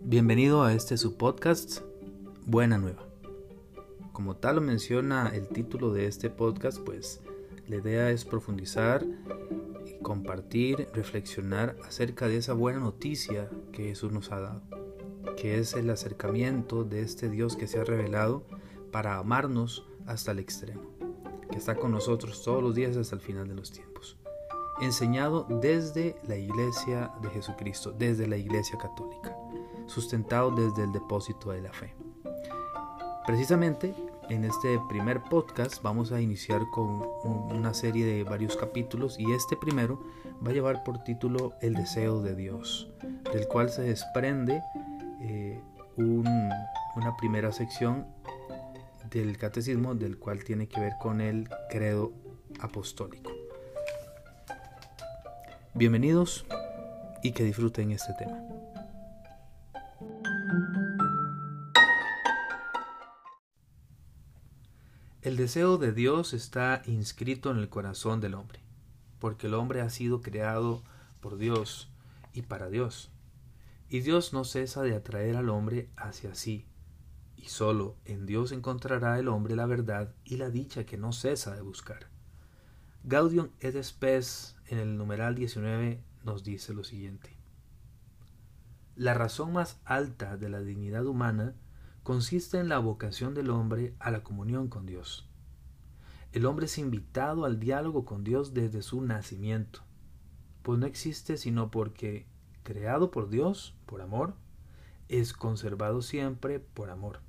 Bienvenido a este su podcast Buena Nueva. Como tal lo menciona el título de este podcast, pues la idea es profundizar y compartir, reflexionar acerca de esa buena noticia que Jesús nos ha dado, que es el acercamiento de este Dios que se ha revelado para amarnos hasta el extremo, que está con nosotros todos los días hasta el final de los tiempos, enseñado desde la iglesia de Jesucristo, desde la iglesia católica sustentado desde el depósito de la fe. Precisamente en este primer podcast vamos a iniciar con una serie de varios capítulos y este primero va a llevar por título El deseo de Dios, del cual se desprende eh, una primera sección del catecismo del cual tiene que ver con el credo apostólico. Bienvenidos y que disfruten este tema. El deseo de Dios está inscrito en el corazón del hombre, porque el hombre ha sido creado por Dios y para Dios. Y Dios no cesa de atraer al hombre hacia sí, y solo en Dios encontrará el hombre la verdad y la dicha que no cesa de buscar. Gaudium et Spes en el numeral 19 nos dice lo siguiente. La razón más alta de la dignidad humana consiste en la vocación del hombre a la comunión con Dios. El hombre es invitado al diálogo con Dios desde su nacimiento, pues no existe sino porque, creado por Dios, por amor, es conservado siempre por amor,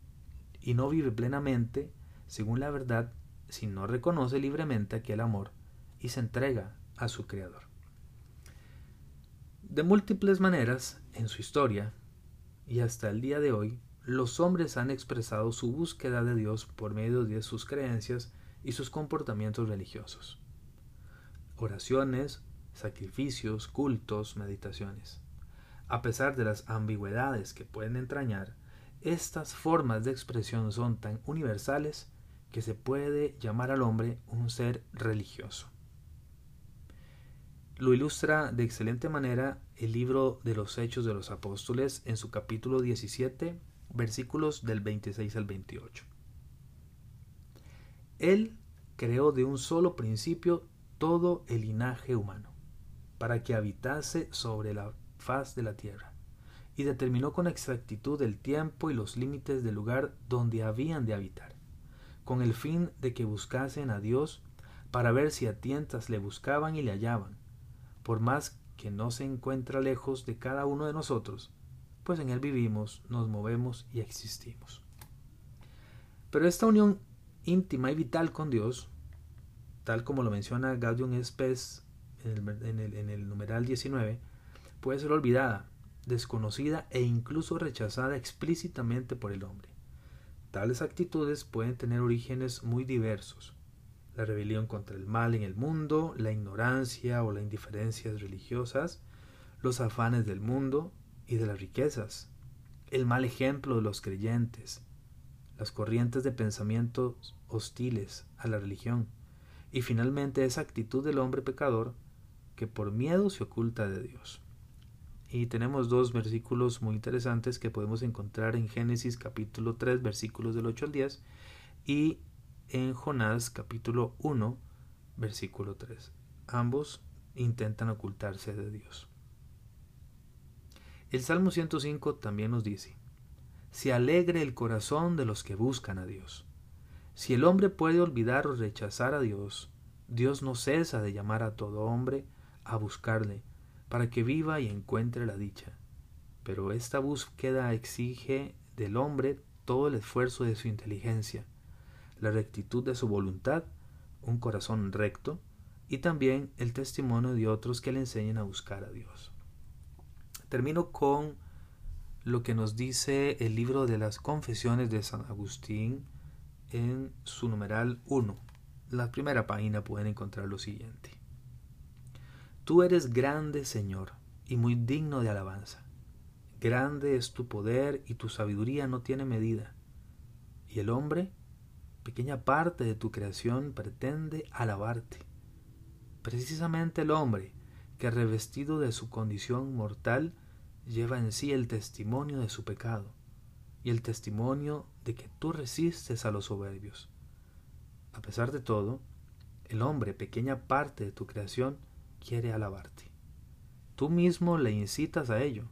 y no vive plenamente, según la verdad, si no reconoce libremente aquel amor y se entrega a su Creador. De múltiples maneras, en su historia, y hasta el día de hoy, los hombres han expresado su búsqueda de Dios por medio de sus creencias y sus comportamientos religiosos. Oraciones, sacrificios, cultos, meditaciones. A pesar de las ambigüedades que pueden entrañar, estas formas de expresión son tan universales que se puede llamar al hombre un ser religioso. Lo ilustra de excelente manera el libro de los Hechos de los Apóstoles en su capítulo 17 versículos del 26 al 28. Él creó de un solo principio todo el linaje humano, para que habitase sobre la faz de la tierra, y determinó con exactitud el tiempo y los límites del lugar donde habían de habitar, con el fin de que buscasen a Dios para ver si a tientas le buscaban y le hallaban, por más que no se encuentra lejos de cada uno de nosotros, pues en Él vivimos, nos movemos y existimos. Pero esta unión íntima y vital con Dios, tal como lo menciona Gaudium Spes en el, en el numeral 19, puede ser olvidada, desconocida e incluso rechazada explícitamente por el hombre. Tales actitudes pueden tener orígenes muy diversos. La rebelión contra el mal en el mundo, la ignorancia o la indiferencia religiosas, los afanes del mundo, y de las riquezas, el mal ejemplo de los creyentes, las corrientes de pensamientos hostiles a la religión, y finalmente esa actitud del hombre pecador que por miedo se oculta de Dios. Y tenemos dos versículos muy interesantes que podemos encontrar en Génesis capítulo 3 versículos del 8 al 10 y en Jonás capítulo 1 versículo 3. Ambos intentan ocultarse de Dios. El Salmo 105 también nos dice, Se alegre el corazón de los que buscan a Dios. Si el hombre puede olvidar o rechazar a Dios, Dios no cesa de llamar a todo hombre a buscarle, para que viva y encuentre la dicha. Pero esta búsqueda exige del hombre todo el esfuerzo de su inteligencia, la rectitud de su voluntad, un corazón recto, y también el testimonio de otros que le enseñen a buscar a Dios. Termino con lo que nos dice el libro de las confesiones de San Agustín en su numeral 1. La primera página pueden encontrar lo siguiente. Tú eres grande, Señor, y muy digno de alabanza. Grande es tu poder y tu sabiduría no tiene medida. Y el hombre, pequeña parte de tu creación, pretende alabarte. Precisamente el hombre, que revestido de su condición mortal lleva en sí el testimonio de su pecado y el testimonio de que tú resistes a los soberbios. A pesar de todo, el hombre, pequeña parte de tu creación, quiere alabarte. Tú mismo le incitas a ello,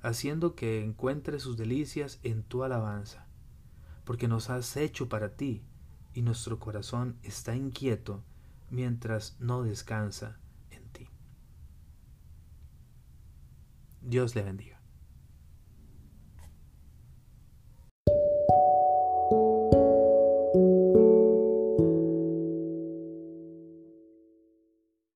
haciendo que encuentre sus delicias en tu alabanza, porque nos has hecho para ti y nuestro corazón está inquieto mientras no descansa en ti. Dios le bendiga.